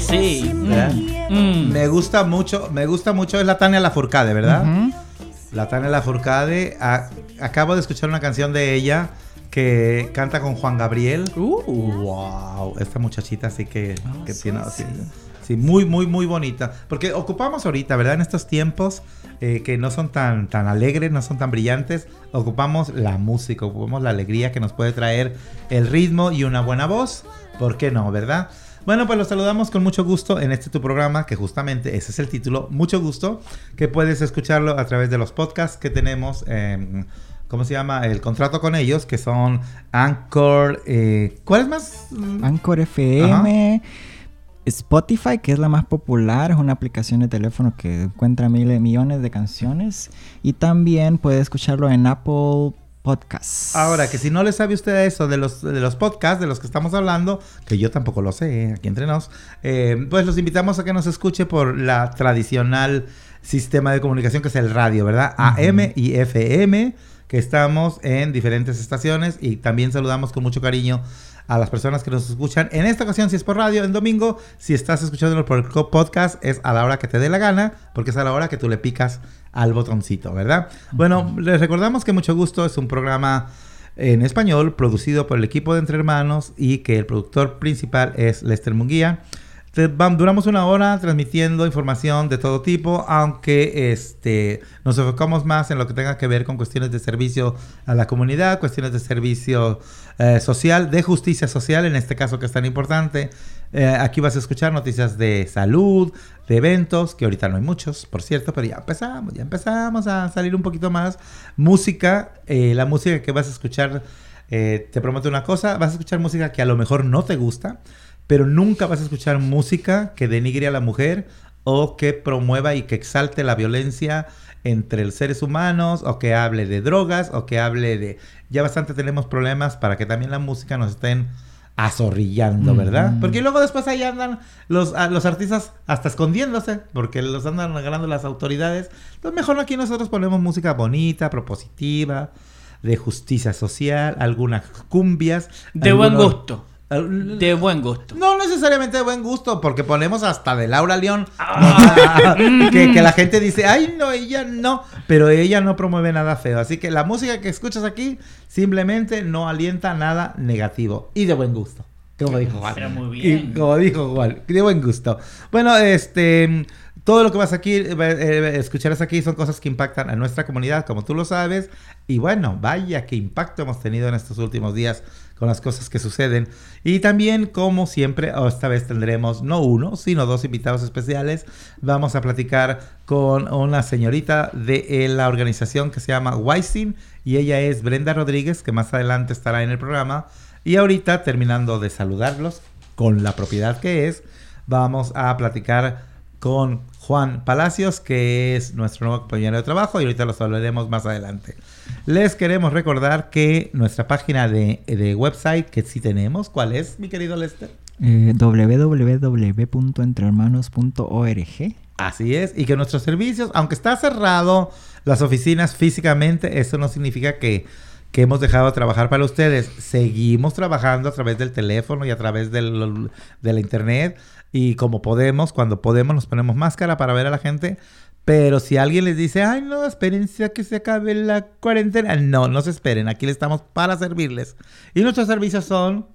Sí. ¿verdad? Mm. Me gusta mucho, me gusta mucho, es la Tania Lafourcade, ¿verdad? La Tania Lafourcade, a- acabo de escuchar una canción de ella que canta con Juan Gabriel. Uh. Wow, esta muchachita sí que, Ah, que sí, tiene, sí, muy, muy, muy bonita. Porque ocupamos ahorita, ¿verdad? En estos tiempos eh, que no son tan, tan alegres, no son tan brillantes, ocupamos la música, ocupamos la alegría que nos puede traer el ritmo y una buena voz. ¿Por qué no, verdad? Bueno, pues los saludamos con mucho gusto en este tu programa, que justamente ese es el título, mucho gusto, que puedes escucharlo a través de los podcasts que tenemos, eh, ¿cómo se llama? El contrato con ellos, que son Anchor, eh, ¿cuál es más? Anchor FM, Spotify, que es la más popular, es una aplicación de teléfono que encuentra miles, millones de canciones. Y también puede escucharlo en Apple Podcasts. Ahora, que si no le sabe usted eso de los, de los podcasts de los que estamos hablando, que yo tampoco lo sé, eh, aquí entre nos, eh, pues los invitamos a que nos escuche por la tradicional sistema de comunicación que es el radio, ¿verdad? AM y FM, que estamos en diferentes estaciones y también saludamos con mucho cariño a las personas que nos escuchan. En esta ocasión, si es por radio, en domingo, si estás escuchándolo por el podcast, es a la hora que te dé la gana, porque es a la hora que tú le picas al botoncito, ¿verdad? Bueno, les recordamos que Mucho Gusto es un programa en español producido por el equipo de Entre Hermanos y que el productor principal es Lester Munguía. Duramos una hora transmitiendo información de todo tipo, aunque este, nos enfocamos más en lo que tenga que ver con cuestiones de servicio a la comunidad, cuestiones de servicio eh, social, de justicia social, en este caso que es tan importante. Eh, aquí vas a escuchar noticias de salud, de eventos, que ahorita no hay muchos, por cierto, pero ya empezamos, ya empezamos a salir un poquito más. Música, eh, la música que vas a escuchar, eh, te prometo una cosa, vas a escuchar música que a lo mejor no te gusta, pero nunca vas a escuchar música que denigre a la mujer o que promueva y que exalte la violencia entre los seres humanos o que hable de drogas o que hable de... Ya bastante tenemos problemas para que también la música nos estén azorrillando, ¿verdad? Porque luego después ahí andan los, a- los artistas hasta escondiéndose porque los andan agarrando las autoridades. Entonces mejor aquí nosotros ponemos música bonita, propositiva, de justicia social, algunas cumbias. De buen gusto. De buen gusto. no necesariamente de buen gusto, porque ponemos hasta de Laura León. Ah. que, que la gente dice, ay, no, ella no. Pero ella no promueve nada feo. Así que la música que escuchas aquí simplemente no alienta nada negativo. Y de buen gusto. Como dijo Juan. Muy Y bien. como dijo Juan, de buen gusto. Bueno, este. Todo lo que vas aquí, eh, eh, escucharás aquí son cosas que impactan a nuestra comunidad, como tú lo sabes. Y bueno, vaya qué impacto hemos tenido en estos últimos días con las cosas que suceden. Y también, como siempre, esta vez tendremos no uno, sino dos invitados especiales. Vamos a platicar con una señorita de eh, la organización que se llama Wisin y ella es Brenda Rodríguez, que más adelante estará en el programa. Y ahorita, terminando de saludarlos con la propiedad que es, vamos a platicar con Juan Palacios, que es nuestro nuevo compañero de trabajo, y ahorita los hablaremos más adelante. Les queremos recordar que nuestra página de, de website, que sí tenemos, ¿cuál es, mi querido Lester? Eh, www.entrehermanos.org. Así es, y que nuestros servicios, aunque está cerrado las oficinas físicamente, eso no significa que, que hemos dejado de trabajar para ustedes. Seguimos trabajando a través del teléfono y a través del- de la internet y como podemos, cuando podemos nos ponemos máscara para ver a la gente. Pero si alguien les dice, ay no, espérense a que se acabe la cuarentena, no, no se esperen, aquí estamos para servirles. Y nuestros servicios son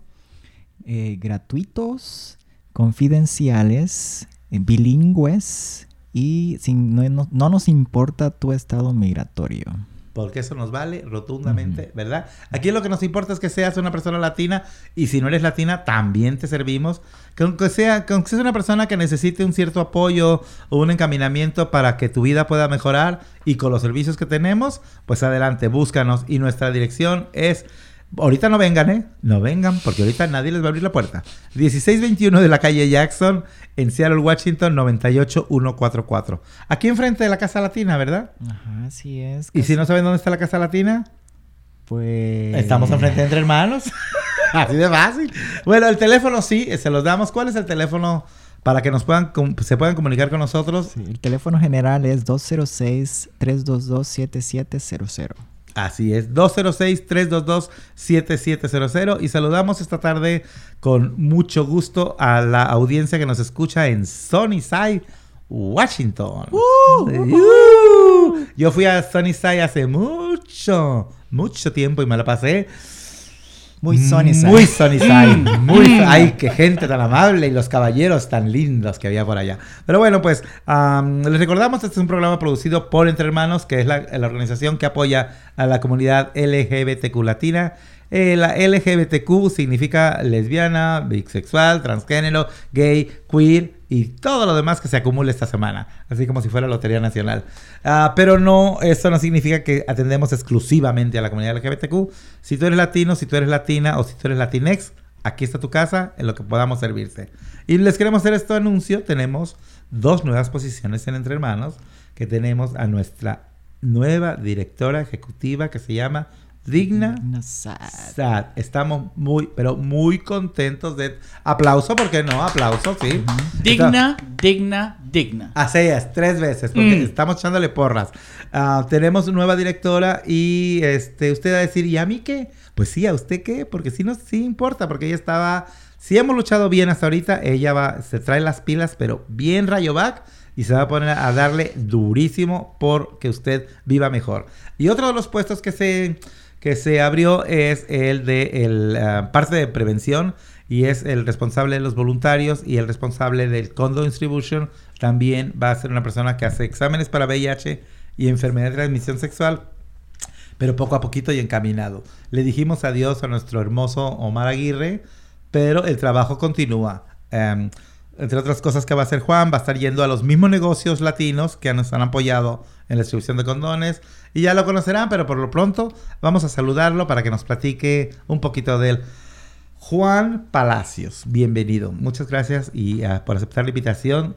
Eh, gratuitos, confidenciales, eh, bilingües y sin, no, no- no nos importa tu estado migratorio. Porque eso nos vale rotundamente, ¿verdad? Aquí lo que nos importa es que seas una persona latina y si no eres latina, también te servimos. Que aunque sea, que seas una persona que necesite un cierto apoyo o un encaminamiento para que tu vida pueda mejorar y con los servicios que tenemos, pues adelante, búscanos. Y nuestra dirección es... Ahorita no vengan, ¿eh? No vengan, porque ahorita nadie les va a abrir la puerta. 1621 de la calle Jackson, en Seattle, Washington, 98144. Aquí enfrente de la Casa Latina, ¿verdad? Ajá, así es. ¿Y si no saben dónde está la Casa Latina? Pues... Estamos enfrente de entre hermanos. Así de fácil. Bueno, el teléfono sí, eh, se los damos. ¿Cuál es el teléfono para que nos puedan se puedan comunicar con nosotros? Sí, el teléfono general es 206-322-7700. Así es, 206-322-7700 y saludamos esta tarde con mucho gusto a la audiencia que nos escucha en Sunnyside, Washington. Uh, Yo fui a Sunnyside hace mucho, mucho tiempo y me la pasé muy Sunnyside. Muy Sunnyside. muy, mm. ay, qué gente tan amable y los caballeros tan lindos que había por allá. Pero bueno, pues les recordamos, este es un programa producido por Entre Hermanos, que es la, la organización que apoya a la comunidad LGBTQ latina. Eh, la LGBTQ significa lesbiana, bisexual, transgénero, gay, queer y todo lo demás que se acumule esta semana, así como si fuera Lotería Nacional. Ah, pero no, eso no significa que atendemos exclusivamente a la comunidad LGBTQ. Si tú eres latino, si tú eres latina o si tú eres latinex, aquí está tu casa en lo que podamos servirte. Y les queremos hacer este anuncio. Tenemos dos nuevas posiciones en Entre Hermanos, que tenemos a nuestra nueva directora ejecutiva que se llama digna, sad. Estamos muy, pero muy contentos de... Aplauso, porque no? Aplauso, sí. Digna, digna, digna. Así es, tres veces, porque mm. estamos echándole porras. Ah, tenemos nueva directora y este, usted va a decir, ¿y a mí qué? Pues sí, ¿a usted qué? Porque sí, no, sí importa, porque ella estaba... Si hemos luchado bien hasta ahorita, ella va, se trae las pilas, pero bien rayo back y se va a poner a darle durísimo porque usted viva mejor. Y otro de los puestos que se que se abrió es el de el, ah, parte de prevención y es el responsable de los voluntarios y el responsable del Condom Distribution. También va a ser una persona que hace exámenes para VIH y enfermedad de transmisión sexual, pero poco a poquito y encaminado. Le dijimos adiós a nuestro hermoso Omar Aguirre, pero el trabajo continúa. Em, entre otras cosas que va a hacer Juan, va a estar yendo a los mismos negocios latinos que nos han apoyado en la distribución de condones. Y ya lo conocerán, pero por lo pronto vamos a saludarlo para que nos platique un poquito de él. Juan Palacios, bienvenido. Muchas gracias y ah, por aceptar la invitación.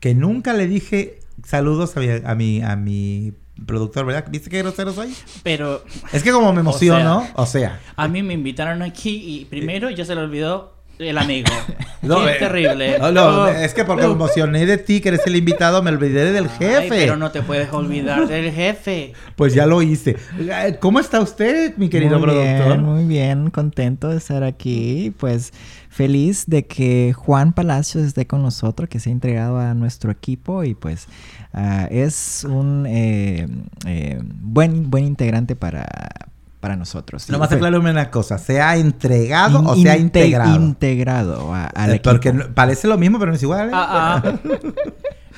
Que nunca le dije saludos a mi, a mi, a mi productor, ¿verdad? ¿Viste qué grosero soy? Pero... Es que como me emociono, o sea... A mí me invitaron aquí y primero ya se le olvidó el amigo. No, es terrible. No, oh. es que porque me emocioné de ti, que eres el invitado, me olvidé del jefe. pero no te puedes olvidar del jefe. Pues ya lo hice. ¿Cómo está usted, mi querido muy productor? Bien, muy bien, contento de estar aquí. Pues feliz de que Juan Palacios esté con nosotros, que se ha entregado a nuestro equipo y pues ah, es un eh, eh, buen, buen integrante para para nosotros. No más aclararme una cosa, ¿se ha entregado o se ha integrado? Integrado a, al eh, Porque parece lo mismo, pero no es igual. ¿eh? Ah, ah.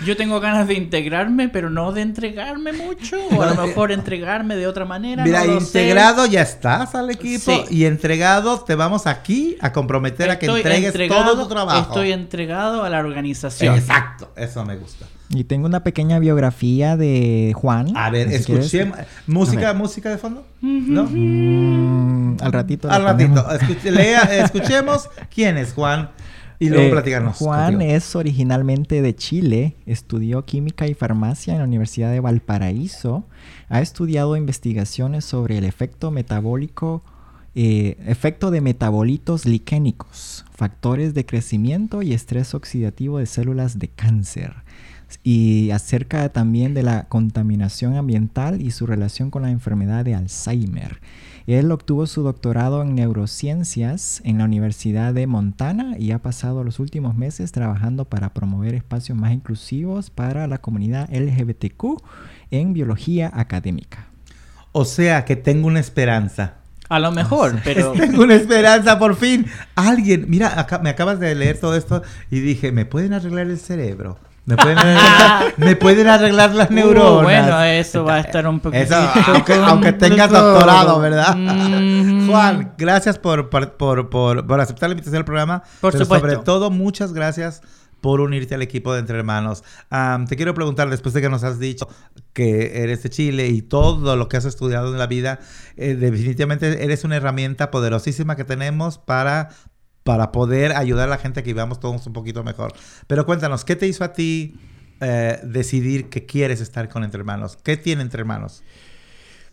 Yo tengo ganas de integrarme, pero no de entregarme mucho. O a lo mejor entregarme de otra manera. Mira, integrado ya estás al equipo. Y entregado te vamos aquí a comprometer a que entregues todo tu trabajo. Estoy entregado a la organización. Exacto, eso me gusta. Y tengo una pequeña biografía de Juan. A ver, escuchemos. ¿Música, música de fondo? ¿No? Mm, al ratito. Al ratito. escuchemos quién es Juan y luego eh, platicarnos. Juan es originalmente de Chile. Estudió química y farmacia en la Universidad de Valparaíso. Ha estudiado investigaciones sobre el efecto metabólico. Eh, efecto de metabolitos liquénicos, factores de crecimiento y estrés oxidativo de células de cáncer y acerca también de la contaminación ambiental y su relación con la enfermedad de Alzheimer. Él obtuvo su doctorado en neurociencias en la Universidad de Montana y ha pasado los últimos meses trabajando para promover espacios más inclusivos para la comunidad LGBTQ en biología académica. O sea que tengo una esperanza. A lo mejor, pero... Tengo una esperanza, por fin. Alguien, mira, acá, me acabas de leer todo esto y dije, ¿me pueden arreglar el cerebro? Me pueden arreglar, las uh, neuronas. bueno, eso va a estar un poquito. aunque, tengas doctorado, ¿verdad? Mm. Juan, gracias por, por, aceptar la invitación al programa. Por pero Sobre todo, muchas gracias por unirte al equipo de Entre Hermanos. te quiero preguntar, después de que nos has dicho que eres de Chile y todo lo que has estudiado en la vida, eh, definitivamente eres una herramienta poderosísima que tenemos para para poder ayudar a la gente a que vivamos todos un poquito mejor. Pero cuéntanos, ¿qué te hizo a ti eh, decidir que quieres estar con Entre Hermanos? ¿Qué tiene Entre Hermanos?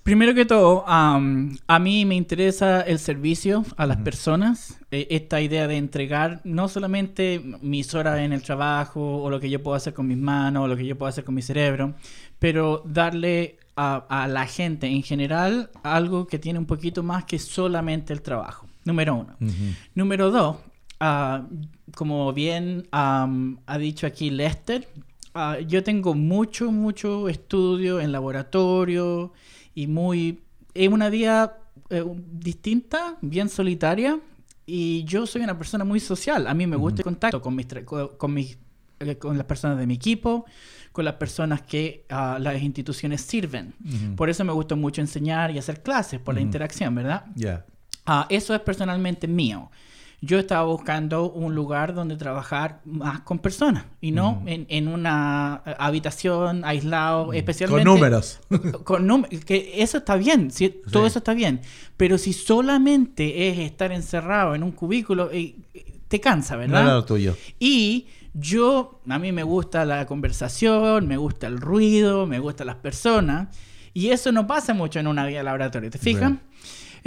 Primero que todo, a mí me interesa el servicio a las personas, e, esta idea de entregar no solamente mis horas en el trabajo o lo que yo puedo hacer con mis manos o lo que yo puedo hacer con mi cerebro, pero darle a, a la gente en general algo que tiene un poquito más que solamente el trabajo. Número uno. Número dos, ah, como bien am, ha dicho aquí Lester, ah, yo tengo mucho, mucho estudio en laboratorio y muy... Es una vida eh, distinta, bien solitaria, y yo soy una persona muy social. A mí me gusta el contacto con, mis, con, mis eh, con las personas de mi equipo, con las personas que ah, las instituciones sirven. Por eso me gusta mucho enseñar y hacer clases, por la interacción, ¿verdad? Ya. Ah, eso es personalmente mío. Yo estaba buscando un lugar donde trabajar más con personas y no en, en una habitación aislado, especialmente Con números. con que eso está bien, sí, todo eso está bien, pero si solamente es estar encerrado en un cubículo, eh, te cansa, No ¿verdad? lo tuyo. Y yo, a mí me gusta la conversación, me gusta el ruido, me gustan las personas. Y eso no pasa mucho en una vida de laboratorio, ¿te fijas?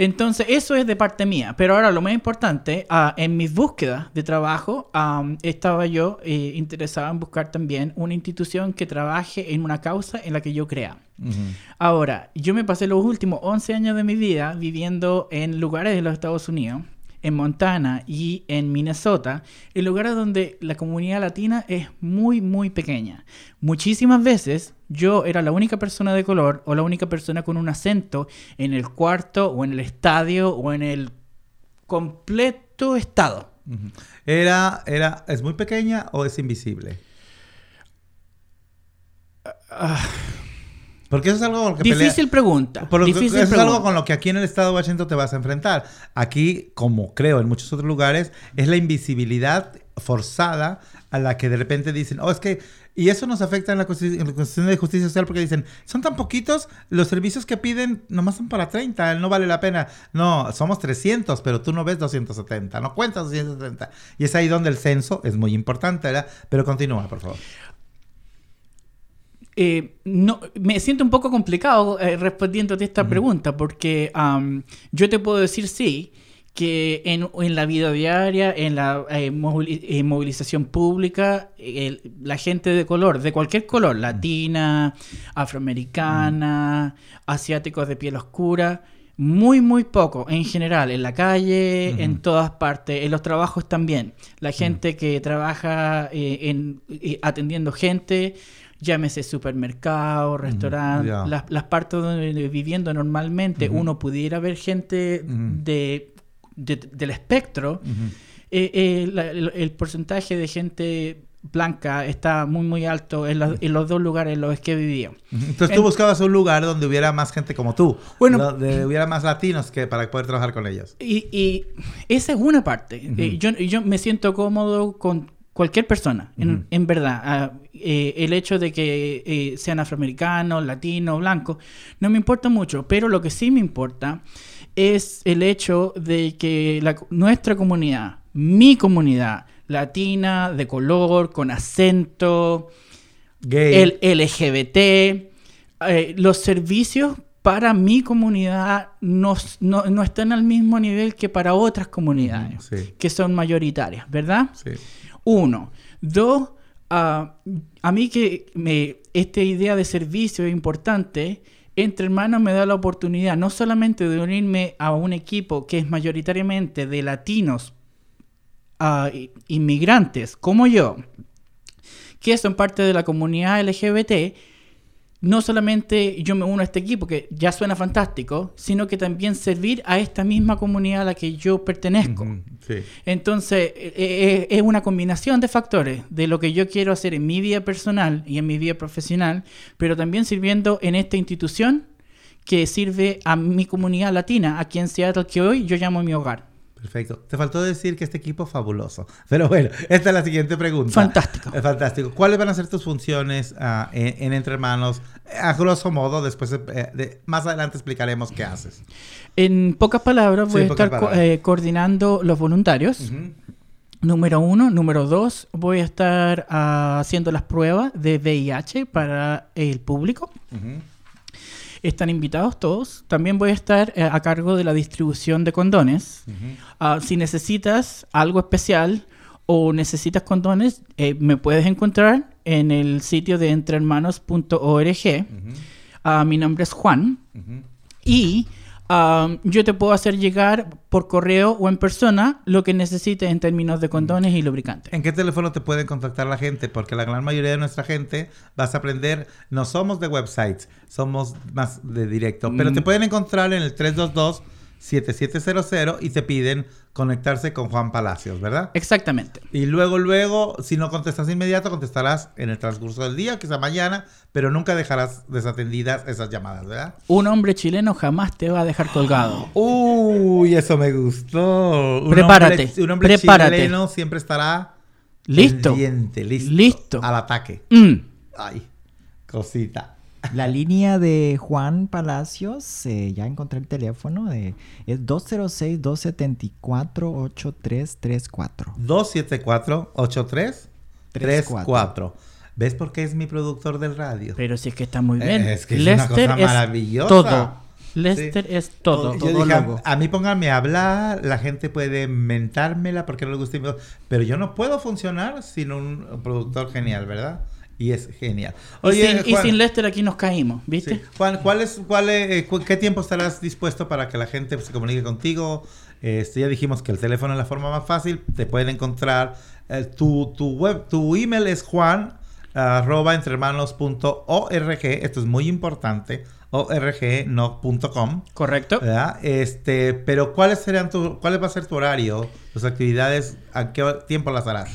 Entonces, eso es de parte mía. Pero ahora lo más importante, ah, en mis búsquedas de trabajo, estaba yo eh, interesado en buscar también una institución que trabaje en una causa en la que yo crea. Ahora, yo me pasé los últimos 11 años de mi vida viviendo en lugares de los Estados Unidos, en Montana y en Minnesota, en lugares donde la comunidad latina es muy, muy pequeña. Muchísimas veces yo era la única persona de color o la única persona con un acento en el cuarto o en el estadio o en el completo estado. Era, era, ¿es muy pequeña o es invisible? Porque eso es algo con lo que pelea- Difícil pregunta. Por lo que- difícil eso es pregunta. algo con lo que aquí en el estado de Washington te vas a enfrentar. Aquí, como creo en muchos otros lugares, es la invisibilidad forzada a la que de repente dicen, oh, es que, y eso nos afecta en la, en la Constitución de Justicia Social porque dicen, son tan poquitos, los servicios que piden nomás son para 30, no vale la pena. No, somos 300, pero tú no ves 270, no cuentas 270. Y es ahí donde el censo es muy importante, ¿verdad? Pero continúa, por favor. Eh, no, me siento un poco complicado eh, respondiéndote esta pregunta porque yo te puedo decir sí que en, en la vida diaria, en la eh, eh, movilización pública, el- la gente de color, de cualquier color, latina, afroamericana, asiáticos de piel oscura, muy, muy poco en general, en la calle, en todas partes, en los trabajos también. La gente que trabaja eh, en, eh, atendiendo gente, llámese supermercado, restaurante, ya. las, las partes donde viviendo normalmente uno pudiera ver gente de, de- del espectro, eh, eh, la- el, el porcentaje de gente blanca está muy, muy alto en, la- en los dos lugares en los que vivido. Entonces tú En- buscabas un lugar donde hubiera más gente como tú. Bueno- donde hubiera más latinos que para poder trabajar con ellos. Y, y esa es una parte. Eh, yo, yo me siento cómodo con cualquier persona, en, Ujú. en verdad. Ah, eh, el hecho de que eh, sean afroamericanos, latinos, blancos, no me importa mucho, pero lo que sí me importa es el hecho de que la- nuestra comunidad, mi comunidad latina, de color, con acento, Gay. el LGBT, eh, los servicios para mi comunidad no, no- no están al mismo nivel que para otras comunidades sí. que son mayoritarias, ¿verdad? Sí. Uno. Dos, ah, a mí que me, esta idea de servicio es importante, entre hermanos me da la oportunidad no solamente de unirme a un equipo que es mayoritariamente de latinos, ah, inmigrantes como yo, que son parte de la comunidad LGBT, no solamente yo me uno a este equipo, que ya suena fantástico, sino que también servir a esta misma comunidad a la que yo pertenezco. Sí. Entonces, eh, eh, es una combinación de factores de lo que yo quiero hacer en mi vida personal y en mi vida profesional, pero también sirviendo en esta institución que sirve a mi comunidad latina, aquí en Seattle, que hoy yo llamo mi hogar. Perfecto. Te faltó decir que este equipo es fabuloso. Pero bueno, esta es la siguiente pregunta. Fantástico. Es fantástico. ¿Cuáles van a ser tus funciones ah, en, en Entre Hermanos? A grosso modo, después eh, de- más adelante explicaremos qué haces. En pocas palabras, voy a estar co- eh, coordinando los voluntarios. Número uno. Número dos, voy a estar ah, haciendo las pruebas de VIH para el público. Están invitados todos. También voy a estar eh, a cargo de la distribución de condones. Ah, si necesitas algo especial o necesitas condones, eh, me puedes encontrar en el sitio de entrehermanos.org. Ah, mi nombre es Juan. Y ah, yo te puedo hacer llegar por correo o en persona lo que necesites en términos de condones y lubricantes. ¿En qué teléfono te pueden contactar la gente? Porque la gran mayoría de nuestra gente vas a aprender, no somos de websites, somos más de directo, pero te Mm. pueden encontrar en el 322 7700 y te piden conectarse con Juan Palacios, ¿verdad? Exactamente. Y luego, luego, si no contestas inmediato, contestarás en el transcurso del día, quizá mañana, pero nunca dejarás desatendidas esas llamadas, ¿verdad? Un hombre chileno jamás te va a dejar colgado. Uy, eso me gustó. Un Prepárate, Hombre, un hombre prepárate. chileno siempre estará Listo. pendiente, listo. Listo. Al ataque. Mm. Ay, cosita. La línea de Juan Palacios, eh, ya encontré el teléfono, de, es 206-274-8334. 274-8334. ¿Ves por qué es mi productor del radio? Pero si es que está muy bien. Es que es una cosa maravillosa. todo. Lester Sí. es todo. Yo todo dije, a- a mí pónganme a hablar, la gente puede mentármela porque no le gusta pero yo no puedo funcionar sin un productor genial, ¿verdad? Y es genial. Y, sin, y Juan- sin Lester aquí nos caímos, ¿viste? Sí. Juan, ¿cuál es, cuál es- eh, cu- ¿qué tiempo estarás dispuesto para que la gente se comunique contigo? Este, ya dijimos que el teléfono es la forma más fácil. Te pueden encontrar. eh, tu, tu web, tu email es juan arroba entrehermanos.org. Esto es muy importante. org, no punto .com. Correcto. ¿verdad? Este, pero ¿cuáles serían tu, cuál va a ser tu horario, tus actividades, a qué tiempo las harás?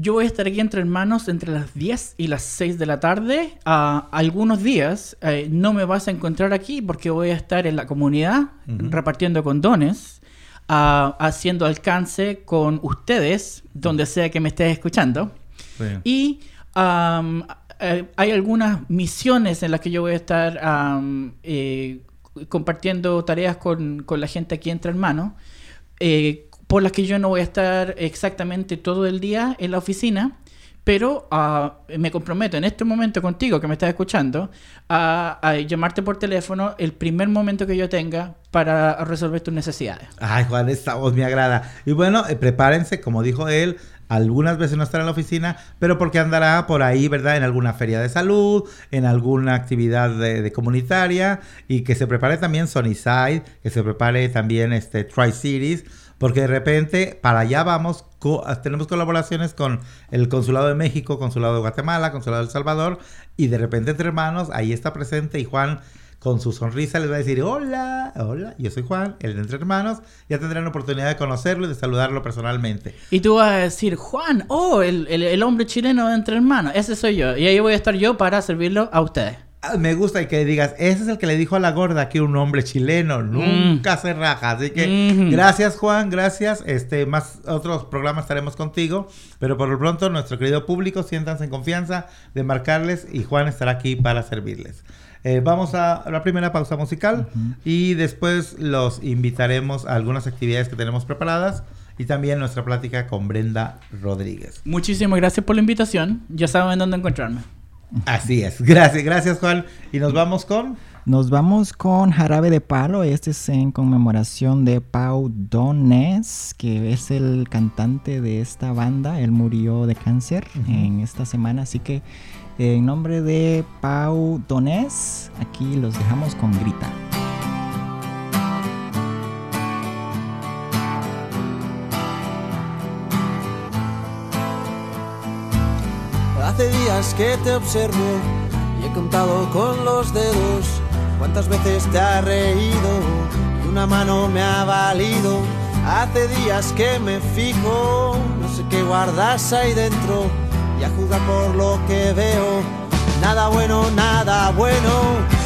Yo voy a estar aquí entre hermanos entre las 10 y las 6 de la tarde. Ah, algunos días eh, no me vas a encontrar aquí porque voy a estar en la comunidad repartiendo condones, ah, haciendo alcance con ustedes, donde sea que me estés escuchando. Y eh, hay algunas misiones en las que yo voy a estar eh, compartiendo tareas con, con la gente aquí entre hermanos, eh, por las que yo no voy a estar exactamente todo el día en la oficina. Pero ah, me comprometo en este momento contigo que me estás escuchando a, a llamarte por teléfono el primer momento que yo tenga para resolver tus necesidades. Ay, Juan, esta voz me agrada. Y bueno, eh, prepárense, como dijo él, algunas veces no estará en la oficina, pero porque andará por ahí, ¿verdad? En alguna feria de salud, en alguna actividad de, de comunitaria, y que se prepare también Sunnyside, que se prepare también este Tri-Cities, porque de repente para allá vamos, co- tenemos colaboraciones con el Consulado de México, Consulado de Guatemala, Consulado de El Salvador, y de repente entre hermanos, ahí está presente y Juan con su sonrisa les va a decir, hola, hola, yo soy Juan, el de Entre Hermanos, ya tendrán la oportunidad de conocerlo y de saludarlo personalmente. Y tú vas a decir, Juan, oh, el, el- el hombre chileno de entre hermanos, ese soy yo. Y ahí voy a estar yo para servirlo a ustedes. Ah, Me gusta y que digas, ese es el que le dijo a la gorda que un hombre chileno, nunca se raja. Así que Mm. gracias Juan, gracias. Este, más otros programas estaremos contigo, pero por lo pronto nuestro querido público, siéntanse en confianza de marcarles y Juan estará aquí para servirles. Eh, vamos a la primera pausa musical y después los invitaremos a algunas actividades que tenemos preparadas y también nuestra plática con Brenda Rodríguez. Muchísimas gracias por la invitación. Ya saben dónde encontrarme. Así es. Gracias, gracias Juan. Y nos vamos con... Nos vamos con Jarabe de Palo. Este es en conmemoración de Pau Donés, que es el cantante de esta banda. Él murió de cáncer en esta semana. Así que en nombre de Pau Donés, aquí los dejamos con Grita. Que te observo y he contado con los dedos cuántas veces te ha reído y una mano me ha valido. Hace días que me fijo, no sé qué guardas ahí dentro y a jugar por lo que veo. Nada bueno, nada bueno.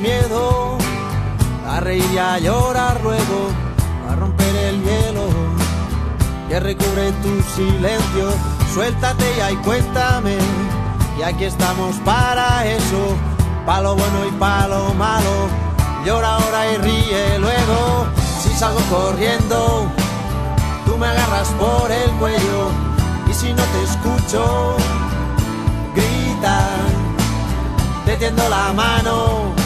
miedo a reír y a llorar luego, a romper el hielo que recubre tu silencio. Suéltate ya y cuéntame, y aquí estamos para eso, para lo bueno y para lo malo. Llora ahora y ríe luego, si salgo corriendo, tú me agarras por el cuello, y si no te escucho, grita, te tiendo la mano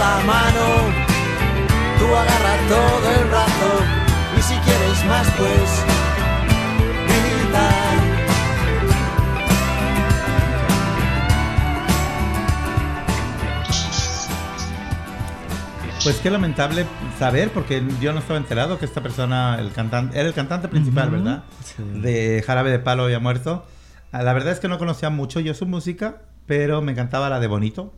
La mano, tú agarras todo el brazo y si quieres más pues grita. Pues qué lamentable saber, porque yo no estaba enterado que esta persona, el cantante, era el cantante principal, ¿verdad? sí. De Jarabe de Palo había muerto. Ah, La verdad es que no conocía mucho yo su música, pero me encantaba la de Bonito,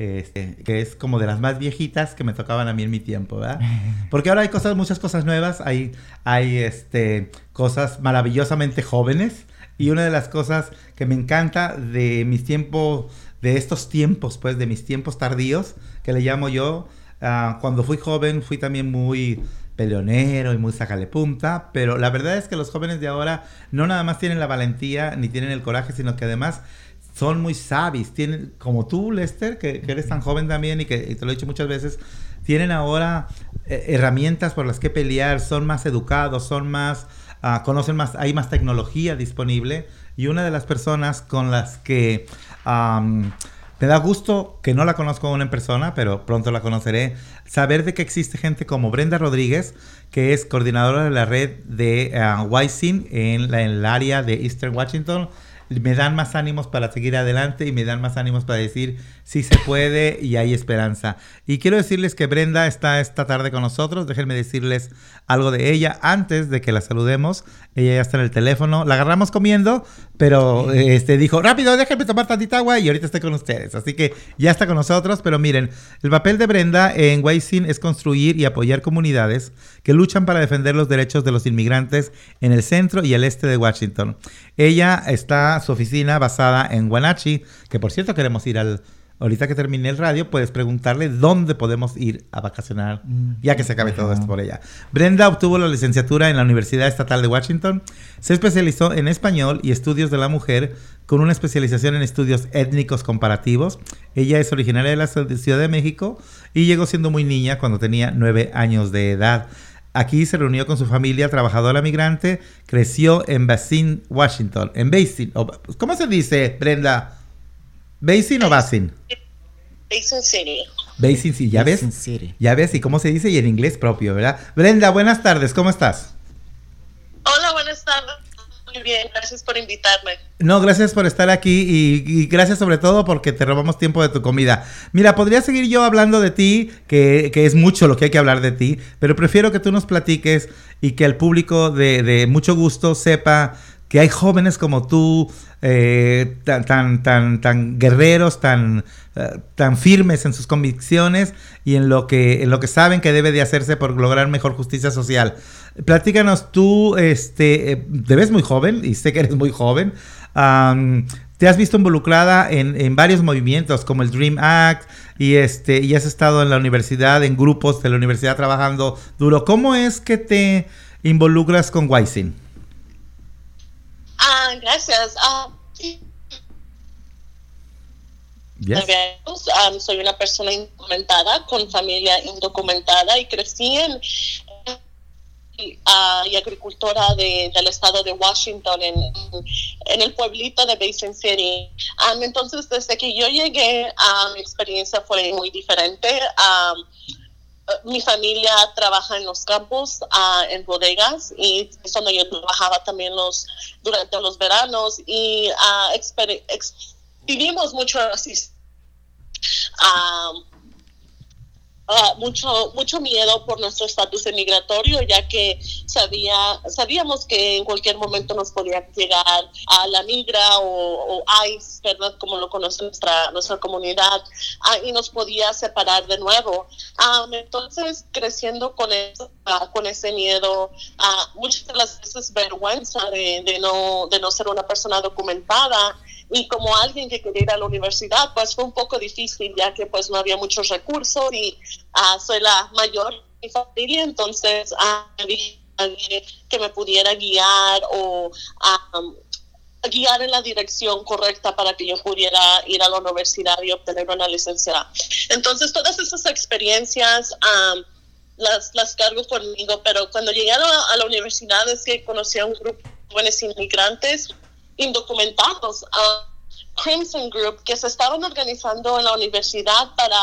este, que es como de las más viejitas que me tocaban a mí en mi tiempo, ¿verdad? Porque ahora hay cosas, muchas cosas nuevas, hay, este, cosas maravillosamente jóvenes. Y una de las cosas que me encanta de mis tiempos, de estos tiempos, pues, de mis tiempos tardíos, que le llamo yo, ah, cuando fui joven fui también muy peleonero y muy sacale punta, pero la verdad es que los jóvenes de ahora no nada más tienen la valentía ni tienen el coraje, sino que además son muy sabios, tienen, como tú, Lester, que, que eres tan joven también y que y te lo he dicho muchas veces, tienen ahora eh, herramientas por las que pelear, son más educados, son más, ah, conocen más, hay más tecnología disponible y una de las personas con las que am, me da gusto que no la conozco aún en persona, pero pronto la conoceré, saber de que existe gente como Brenda Rodríguez, que es coordinadora de la red de uh, en, la- en el área de Eastern Washington. Me dan más ánimos para seguir adelante y me dan más ánimos para decir sí se puede y hay esperanza. Y quiero decirles que Brenda está esta tarde con nosotros. Déjenme decirles algo de ella antes de que la saludemos. Ella ya está en el teléfono. La agarramos comiendo, pero este dijo, rápido, déjenme tomar tantita agua y ahorita estoy con ustedes. Así que ya está con nosotros. Pero miren, el papel de Brenda en Waisin es construir y apoyar comunidades que luchan para defender los derechos de los inmigrantes en el centro y el este de Washington. Ella está, su oficina basada en Wenatchee, que por cierto queremos ir al... Ahorita que termine el radio, puedes preguntarle dónde podemos ir a vacacionar, ya que se acabe todo esto por ella. Brenda obtuvo la licenciatura en la Universidad Estatal de Washington, se especializó en español y estudios de la mujer, con una especialización en estudios étnicos comparativos. Ella es originaria de la Ciudad de México y llegó siendo muy niña cuando tenía nueve años de edad. Aquí se reunió con su familia trabajadora migrante, creció en Basin, Washington. En Basin, ¿cómo se dice, Brenda? ¿Basin o Basin? Basin City. Basin, sí, ya ves. Basin City. Ya ves, y cómo se dice y en inglés propio, ¿verdad? Brenda, buenas tardes, ¿cómo estás? Hola, buenas tardes. Muy bien, gracias por invitarme. No, gracias por estar aquí y, y gracias sobre todo porque te robamos tiempo de tu comida. Mira, podría seguir yo hablando de ti, que, que es mucho lo que hay que hablar de ti, pero prefiero que tú nos platiques y que el público de, de mucho gusto sepa que hay jóvenes como tú, eh, tan, tan, tan, tan guerreros, tan, eh, tan firmes en sus convicciones y en lo, que, en lo que saben que debe de hacerse por lograr mejor justicia social. Platícanos, tú este, eh, te ves muy joven y sé que eres muy joven. Te has visto involucrada en, en varios movimientos como el Dream Act y, este, y has estado en la universidad, en grupos de la universidad trabajando duro. ¿Cómo es que te involucras con Wysin? Ah, gracias. Ah, Yes. Um, soy una persona indocumentada, con familia indocumentada y crecí en uh, y agricultora de, del estado de Washington en, en, el pueblito de Basin City. Um, entonces, desde que yo llegué, uh, mi experiencia fue muy diferente. Um, mi familia trabaja en los campos, uh, en bodegas, y es donde yo trabajaba también los, durante los veranos y uh, vivimos mucho así. Um, uh, mucho mucho miedo por nuestro estatus migratorio ya que sabía sabíamos que en cualquier momento nos podía llegar a la migra o, o ICE verdad como lo conoce nuestra nuestra comunidad uh, y nos podía separar de nuevo. Um, entonces creciendo con eso con ese miedo muchas de las veces vergüenza de no de no ser una persona documentada y como alguien que quería ir a la universidad, pues fue un poco difícil ya que pues no había muchos recursos y uh, soy la mayor de mi familia, entonces uh, que me pudiera guiar o um, guiar en la dirección correcta para que yo pudiera ir a la universidad y obtener una licencia. Entonces todas esas experiencias um, las, las cargo conmigo, pero cuando llegué a la, a la universidad es que conocí a un grupo de jóvenes inmigrantes indocumentados a Crimson Group que se estaban organizando en la universidad para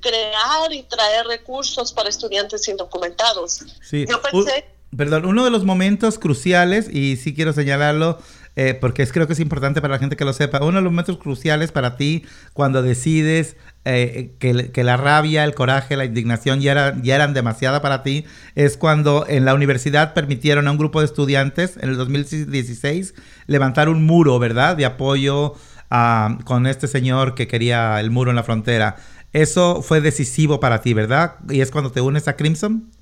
crear y traer recursos para estudiantes indocumentados. Sí. Yo pensé... perdón, uno de los momentos cruciales, y sí quiero señalarlo, eh, porque es, creo que es importante para la gente que lo sepa, uno de los momentos cruciales para ti cuando decides eh, que, que, la rabia, el coraje, la indignación ya, era, ya eran demasiada para ti, es cuando en la universidad permitieron a un grupo de estudiantes en el 2016 levantar un muro, ¿verdad? De apoyo a, con este señor que quería el muro en la frontera. Eso fue decisivo para ti, ¿verdad? Y es cuando te unes a Crimson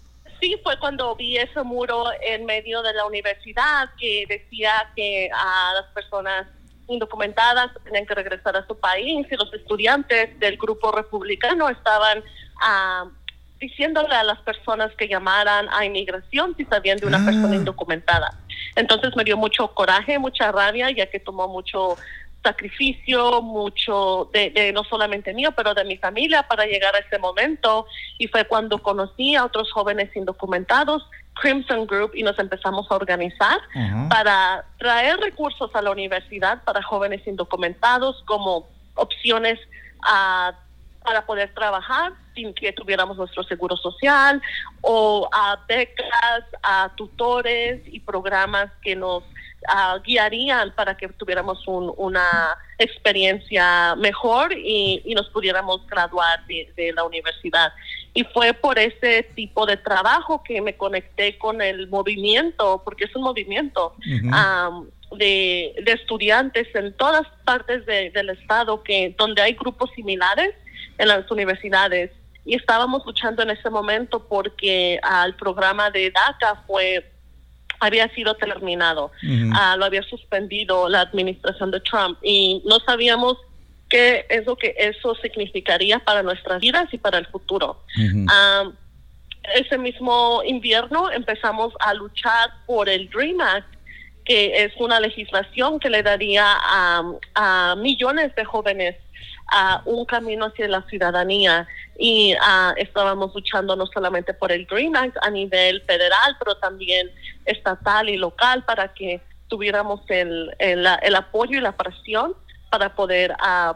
sí fue cuando vi ese muro en medio de la universidad que decía que a las personas indocumentadas tenían que regresar a su país y los estudiantes del grupo republicano estaban uh, diciéndole a las personas que llamaran a inmigración si sabían de una persona ah. indocumentada. Entonces me dio mucho coraje, mucha rabia, ya que tomó mucho sacrificio, mucho de, no solamente mío, pero de mi familia para llegar a ese momento. Y fue cuando conocí a otros jóvenes indocumentados, Crimson Group, y nos empezamos a organizar para traer recursos a la universidad para jóvenes indocumentados como opciones a para poder trabajar sin que tuviéramos nuestro seguro social o a becas, a tutores y programas que nos guiarían para que tuviéramos una experiencia mejor y, nos pudiéramos graduar de, la universidad. Y fue por ese tipo de trabajo que me conecté con el movimiento, porque es un movimiento de, estudiantes en todas partes del estado que donde hay grupos similares en las universidades. Y estábamos luchando en ese momento porque al programa de DACA fue había sido terminado, ah, lo había suspendido la administración de Trump y no sabíamos qué es lo que eso significaría para nuestras vidas y para el futuro. Ah, ese mismo invierno empezamos a luchar por el Dream Act, que es una legislación que le daría a, a millones de jóvenes a un camino hacia la ciudadanía y uh, estábamos luchando no solamente por el Green Act a nivel federal, pero también estatal y local para que tuviéramos el, el, el apoyo y la presión para poder uh,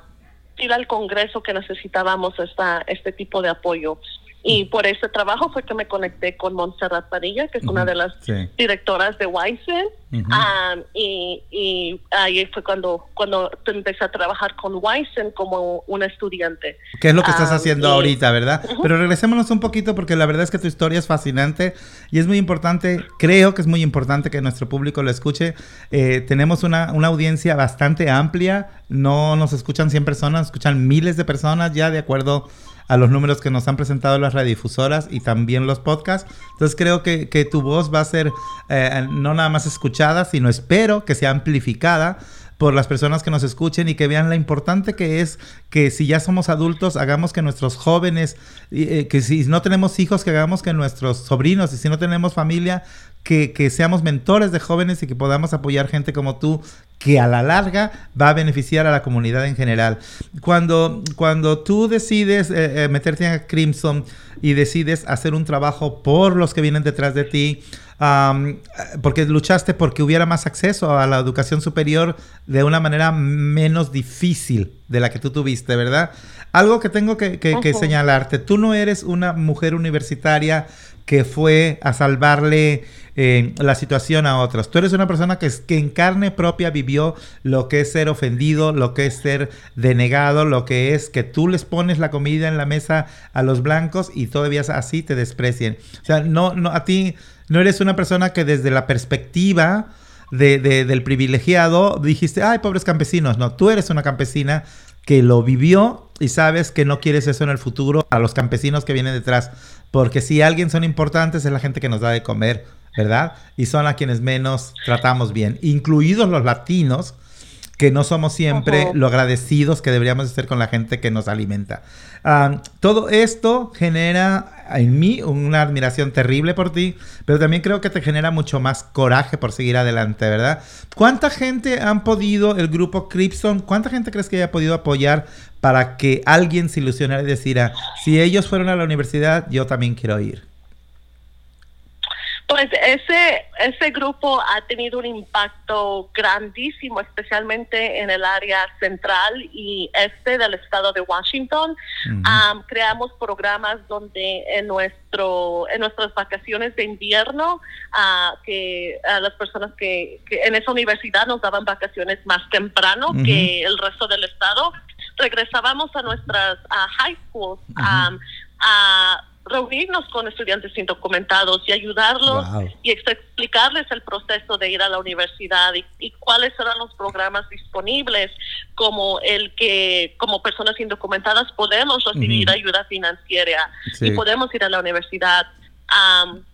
ir al Congreso que necesitábamos esta, este tipo de apoyo. Y por ese trabajo fue que me conecté con Montserrat Padilla, que es una de las directoras de Wysen. Um, y, ahí fue cuando, cuando empecé a trabajar con Wysen como una estudiante. ¿Qué es lo que estás um, haciendo ahorita, verdad? Pero regresémonos un poquito porque la verdad es que tu historia es fascinante y es muy importante, creo que es muy importante que nuestro público lo escuche. Eh, tenemos una, una audiencia bastante amplia, no nos escuchan 100 personas, escuchan miles de personas ya de acuerdo a los números que nos han presentado las radiodifusoras y también los podcasts. Entonces creo que, que tu voz va a ser eh, no nada más escuchada, sino espero que sea amplificada por las personas que nos escuchen y que vean la importante que es que si ya somos adultos, hagamos que nuestros jóvenes, eh, que si no tenemos hijos, que hagamos que nuestros sobrinos, y si no tenemos familia, que, que seamos mentores de jóvenes y que podamos apoyar gente como tú que a la larga va a beneficiar a la comunidad en general. Cuando, cuando tú decides eh, eh, meterte a Crimson y decides hacer un trabajo por los que vienen detrás de ti, porque luchaste porque hubiera más acceso a la educación superior de una manera menos difícil de la que tú tuviste, ¿verdad? Algo que tengo que, que señalarte, tú no eres una mujer universitaria que fue a salvarle eh, la situación a otros. Tú eres una persona que, que en carne propia vivió lo que es ser ofendido, lo que es ser denegado, lo que es que tú les pones la comida en la mesa a los blancos y todavía así te desprecien. O sea, no, no, a ti no eres una persona que desde la perspectiva de, del privilegiado dijiste, ay, pobres campesinos. No, tú eres una campesina que lo vivió y sabes que no quieres eso en el futuro a los campesinos que vienen detrás. Porque si alguien son importantes es la gente que nos da de comer, ¿verdad? Y son a quienes menos tratamos bien, incluidos los latinos, que no somos siempre lo agradecidos que deberíamos ser con la gente que nos alimenta. Todo esto genera en mí una admiración terrible por ti, pero también creo que te genera mucho más coraje por seguir adelante, ¿verdad? ¿Cuánta gente han podido, el grupo Cripson, cuánta gente crees que haya podido apoyar para que alguien se ilusionara y decir, si ellos fueron a la universidad, yo también quiero ir? Pues ese, ese grupo ha tenido un impacto grandísimo, especialmente en el área central y este del estado de Washington. creamos programas donde en nuestro en nuestras vacaciones de invierno, uh, que a las personas que, en esa universidad nos daban vacaciones más temprano que el resto del estado, regresábamos a nuestras high schools a reunirnos con estudiantes indocumentados y ayudarlos y explicarles el proceso de ir a la universidad y, cuáles eran los programas disponibles como el que como personas indocumentadas podemos recibir ayuda financiera y podemos ir a la universidad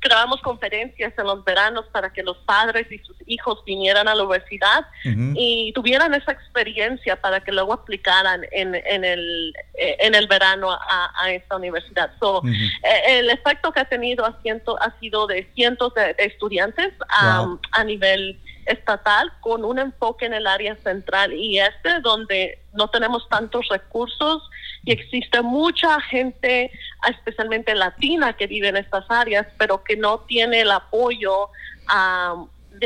grabamos conferencias en los veranos para que los padres y sus hijos vinieran a la universidad y tuvieran esa experiencia para que luego aplicaran en, en, el, eh, en el verano a, a esta universidad. So, eh, el efecto que ha tenido ha, ha sido de cientos de, estudiantes a nivel estatal con un enfoque en el área central y este donde no tenemos tantos recursos y existe mucha gente, especialmente latina, que vive en estas áreas, pero que no tiene el apoyo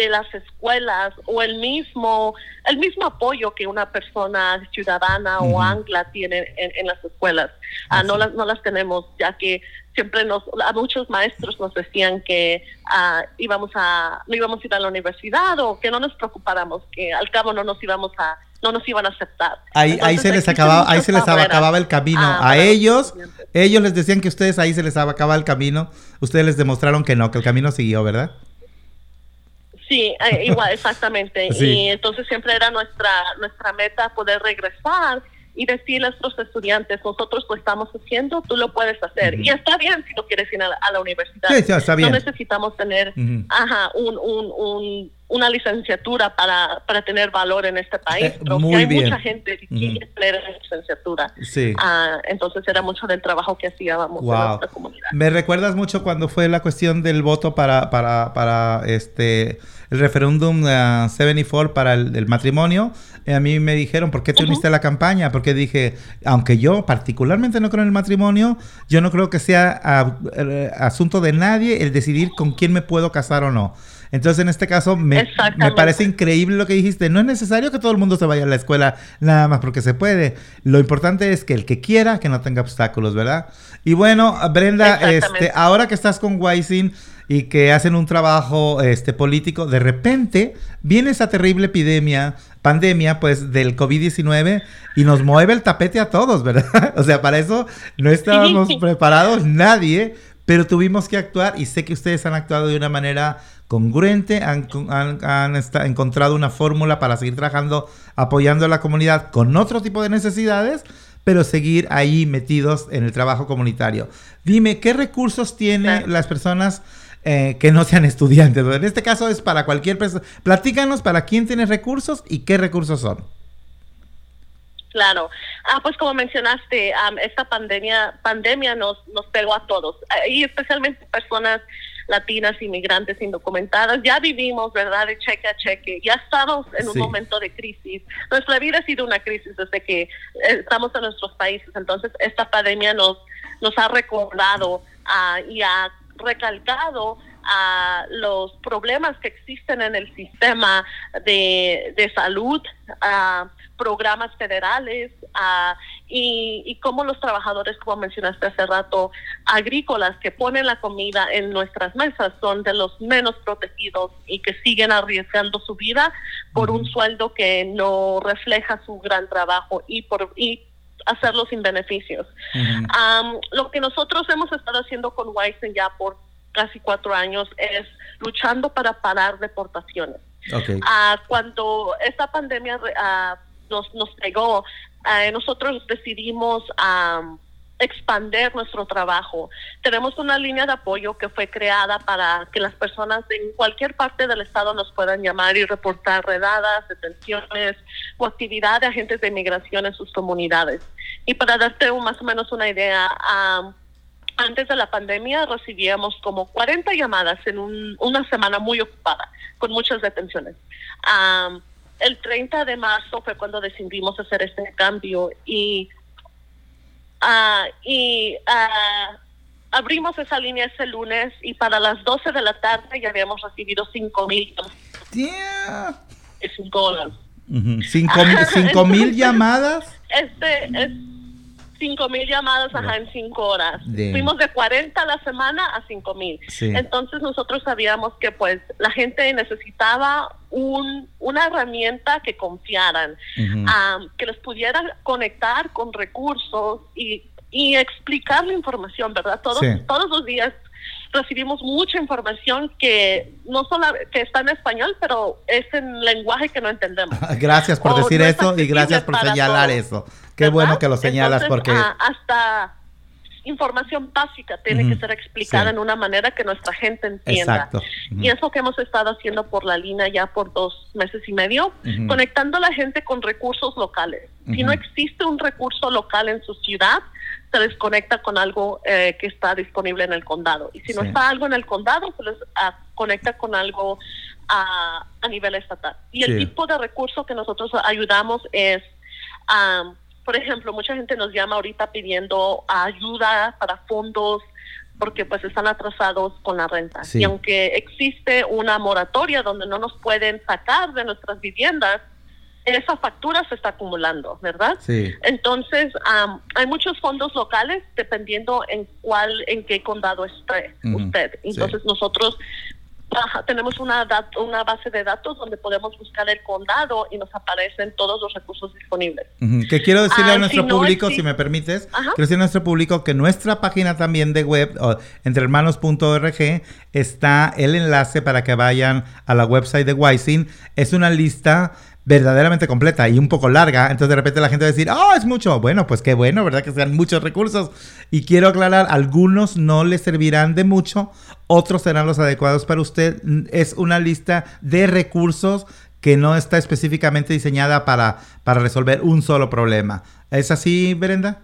de las escuelas o el mismo el mismo apoyo que una persona ciudadana o angla tiene en, las escuelas. Ah, no las no las tenemos ya que siempre nos, a muchos maestros nos decían que uh, íbamos a, no íbamos a ir a la universidad o que no nos preocupáramos, que al cabo no nos íbamos a, no nos iban a aceptar. Ahí, ahí se les acababa, ahí se les acababa el camino. Ah, a ellos, ellos les decían que ustedes ahí se les acababa el camino. Ustedes les demostraron que no, que el camino siguió, ¿verdad? Sí, eh, igual, exactamente. Y entonces siempre era nuestra, nuestra meta poder regresar y decirle a nuestros estudiantes, nosotros lo estamos haciendo, tú lo puedes hacer. Y está bien si no quieres ir a la, universidad. Sí, está bien. No necesitamos tener ajá, un, un, un, una licenciatura para, para tener valor en este país. Eh, pero hay mucha gente que quiere tener licenciatura. Sí. Ah, entonces era mucho del trabajo que hacíamos en nuestra comunidad. Me recuerdas mucho cuando fue la cuestión del voto para, para, para este el referéndum 74 para el, matrimonio, eh, a mí me dijeron, ¿por qué te uniste a la campaña? Porque dije, aunque yo particularmente no creo en el matrimonio, yo no creo que sea eh, asunto de nadie el decidir con quién me puedo casar o no. Entonces, en este caso, me, me, parece increíble lo que dijiste. No es necesario que todo el mundo se vaya a la escuela nada más porque se puede. Lo importante es que el que quiera, que no tenga obstáculos, ¿verdad? Y bueno, Brenda, este, ahora que estás con Waisin, y que hacen un trabajo este, político, de repente viene esa terrible epidemia, pandemia, pues del COVID-19 y nos mueve el tapete a todos, ¿verdad? o sea, para eso no estábamos preparados nadie, pero tuvimos que actuar y sé que ustedes han actuado de una manera congruente, han, han, encontrado una fórmula para seguir trabajando, apoyando a la comunidad con otro tipo de necesidades, pero seguir ahí metidos en el trabajo comunitario. Dime, ¿qué recursos tienen las personas eh, que no sean estudiantes. En este caso es para cualquier persona. Platícanos para quién tiene recursos y qué recursos son. Claro. Ah, pues como mencionaste, esta pandemia pandemia nos nos pegó a todos y especialmente personas latinas, inmigrantes, indocumentadas. Ya vivimos, ¿verdad?, de cheque a cheque. Ya estamos en un Sí. momento de crisis. Nuestra vida ha sido una crisis desde que eh, estamos en nuestros países. Entonces, esta pandemia nos, nos ha recordado ah, y ha recalcado a los problemas que existen en el sistema de, de salud, a programas federales a- y, y cómo los trabajadores, como mencionaste hace rato, agrícolas que ponen la comida en nuestras mesas son de los menos protegidos y que siguen arriesgando su vida por un sueldo que no refleja su gran trabajo y por y hacerlo sin beneficios. Am, lo que nosotros hemos estado haciendo con Weizen ya por casi cuatro años es luchando para parar deportaciones. Ah, cuando esta pandemia ah, nos, nos pegó, ah, nosotros decidimos am, expander nuestro trabajo. Tenemos una línea de apoyo que fue creada para que las personas en cualquier parte del estado nos puedan llamar y reportar redadas, detenciones o actividad de agentes de inmigración en sus comunidades. Y para darte un- más o menos una idea, am, antes de la pandemia recibíamos como 40 llamadas en un- una semana muy ocupada, con muchas detenciones. El 30 de marzo fue cuando decidimos hacer este cambio y, ah, y ah, abrimos esa línea ese lunes y para las 12 de la tarde ya habíamos recibido 5 mil Yeah. y 5 horas. Ujú. Cinco, mil- cinco mil llamadas. Este es 5 mil llamadas ajá, en 5 horas. Fuimos de 40 a la semana a 5 mil. Sí. Entonces nosotros sabíamos que pues la gente necesitaba un, una herramienta que confiaran, am, que les pudiera conectar con recursos y, y explicar la información, ¿verdad? Todos, Sí. todos los días recibimos mucha información que no solo que está en español, pero es en lenguaje que no entendemos. Gracias por o decir no eso y gracias por señalar todos, eso. Qué ¿verdad? bueno que lo señalas Entonces, porque ah, hasta información básica tiene que ser explicada sí. en una manera que nuestra gente entienda. Exacto. Y es lo que hemos estado haciendo por la línea ya por dos meses y medio, conectando a la gente con recursos locales. Si no existe un recurso local en su ciudad, se les conecta con algo eh, que está disponible en el condado. Y si no Sí. está algo en el condado, se les ah, conecta con algo ah, a nivel estatal. Y el Sí. tipo de recurso que nosotros ayudamos es, am, por ejemplo, mucha gente nos llama ahorita pidiendo ayuda para fondos porque pues están atrasados con la renta. Sí. Y aunque existe una moratoria donde no nos pueden sacar de nuestras viviendas, esa factura se está acumulando, ¿verdad? sí. Entonces, am, hay muchos fondos locales dependiendo en cuál, en qué condado esté usted. Entonces, nosotros ajá, tenemos una, dat- una base de datos donde podemos buscar el condado y nos aparecen todos los recursos disponibles. Que quiero decirle Ah, a nuestro si no público, si me permites, Ajá. quiero decirle a nuestro público que nuestra página también de web, entrehermanos.org, está el enlace para que vayan a la website de Wising. Es una lista verdaderamente completa y un poco larga, entonces de repente la gente va a decir, oh, es mucho. Bueno, pues qué bueno, ¿verdad? Que sean muchos recursos. Y quiero aclarar, algunos no les servirán de mucho, otros serán los adecuados para usted. Es una lista de recursos que no está específicamente diseñada para, para resolver un solo problema. ¿Es así, Brenda?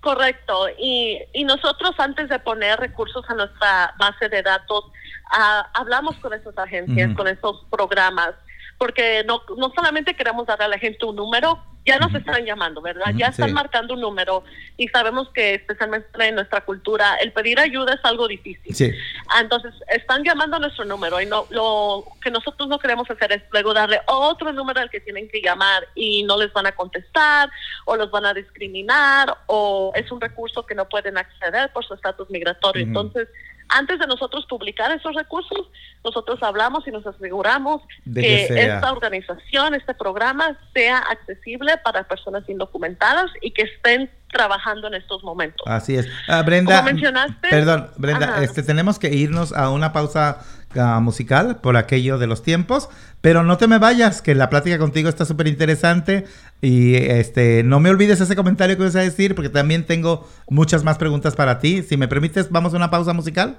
Correcto. Y, y nosotros antes de poner recursos a nuestra base de datos, ah, hablamos con esas agencias, con esos programas, porque no, no solamente queremos darle a la gente un número, ya nos están llamando, ¿verdad? Ya están sí. marcando un número y sabemos que especialmente en nuestra cultura el pedir ayuda es algo difícil. Sí. Ah, Entonces, están llamando a nuestro número y no, lo que nosotros no queremos hacer es luego darle otro número al que tienen que llamar y no les van a contestar o los van a discriminar o es un recurso que no pueden acceder por su estatus migratorio. Entonces, antes de nosotros publicar esos recursos, nosotros hablamos y nos aseguramos De que, esta organización, este programa sea accesible para personas indocumentadas y que estén trabajando en estos momentos. Así es. Ah, Brenda, Como mencionaste- perdón, Brenda, Ajá. este, tenemos que irnos a una pausa ah, musical por aquello de los tiempos, pero no te me vayas, que la plática contigo está súper interesante y este, no me olvides ese comentario que vas a decir, porque también tengo muchas más preguntas para ti. Si me permites, vamos a una pausa musical.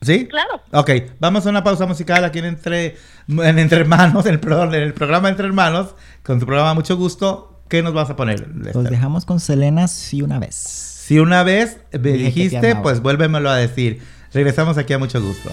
¿Sí? Claro. Ok, vamos a una pausa musical aquí en Entre, en Entre Hermanos, en el, perdón, en el programa Entre Hermanos, con tu programa Mucho Gusto. ¿Qué nos vas a poner? Los Lester? dejamos con Selena sí una vez. Si una vez me dijiste, pues vuélvemelo a decir. Regresamos aquí a mucho gusto.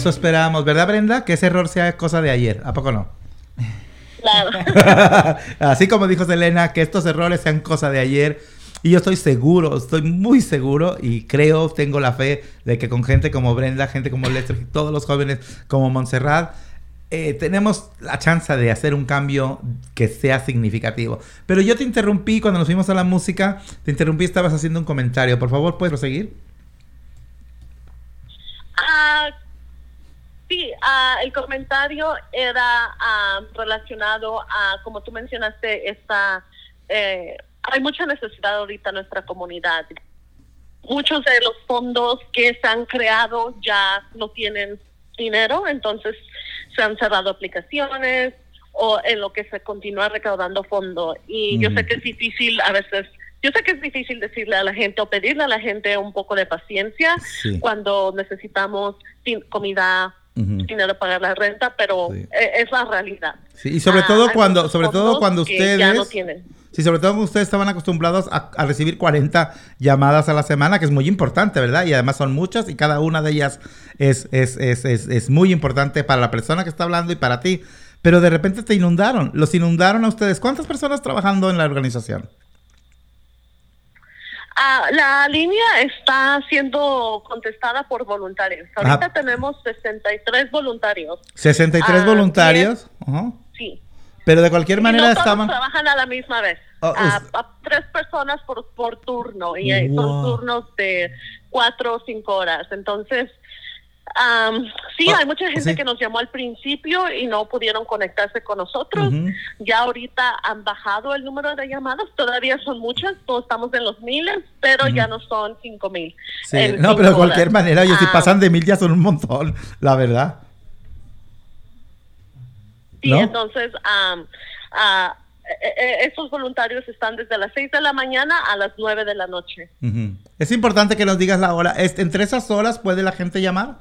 Eso esperamos, ¿verdad, Brenda? Que ese error sea cosa de ayer. ¿A poco no? Claro. Así como dijo Selena, que estos errores sean cosa de ayer. Y yo estoy seguro, estoy muy seguro y creo, tengo la fe de que con gente como Brenda, gente como Lester, y todos los jóvenes como Montserrat, eh, tenemos la chance de hacer un cambio que sea significativo. Pero yo te interrumpí cuando nos fuimos a la música, te interrumpí, estabas haciendo un comentario. Por favor, ¿puedes proseguir? Ah, sí, ah, el comentario era ah, relacionado a, como tú mencionaste, esta, eh, hay mucha necesidad ahorita en nuestra comunidad. Muchos de los fondos que se han creado ya no tienen dinero, entonces se han cerrado aplicaciones o en lo que se continúa recaudando fondo. Y yo sé que es difícil a veces, yo sé que es difícil decirle a la gente o pedirle a la gente un poco de paciencia Sí. cuando necesitamos Ujú. dinero para pagar la renta, pero Sí. eh, es la realidad. Sí, y sobre Ah, todo hay cuando, sobre todo cuando ustedes, ya no tienen. sí, sobre todo cuando ustedes estaban acostumbrados a, a recibir 40 llamadas a la semana, que es muy importante, ¿verdad? Y además son muchas y cada una de ellas es, es, es, es, es muy importante para la persona que está hablando y para ti. Pero de repente te inundaron, los inundaron a ustedes. ¿Cuántas personas trabajando en la organización? Ah, la línea está siendo contestada por voluntarios. Ahorita Ah. tenemos 63 voluntarios. 63 Ah, voluntarios. Ajá. Sí. Pero de cualquier Y manera no todos estaban... trabajan a la misma vez. Oh, Ah, a tres personas por, por turno y eh, Wow. son turnos de cuatro o cinco horas. Entonces, am, sí, Oh, hay mucha gente sí. que nos llamó al principio y no pudieron conectarse con nosotros. Ya ahorita han bajado el número de llamadas, todavía son muchas, todos estamos en los miles, pero ya no son cinco mil. Sí, no, cinco pero de cualquier horas. manera, oye, si Ah, pasan de mil ya son un montón, la verdad. Sí, ¿no? entonces, ah, eh, eh, estos voluntarios están desde las 6 de la mañana a las 9 de la noche. Es importante que nos digas la hora. ¿Es- ¿Entre esas horas puede la gente llamar?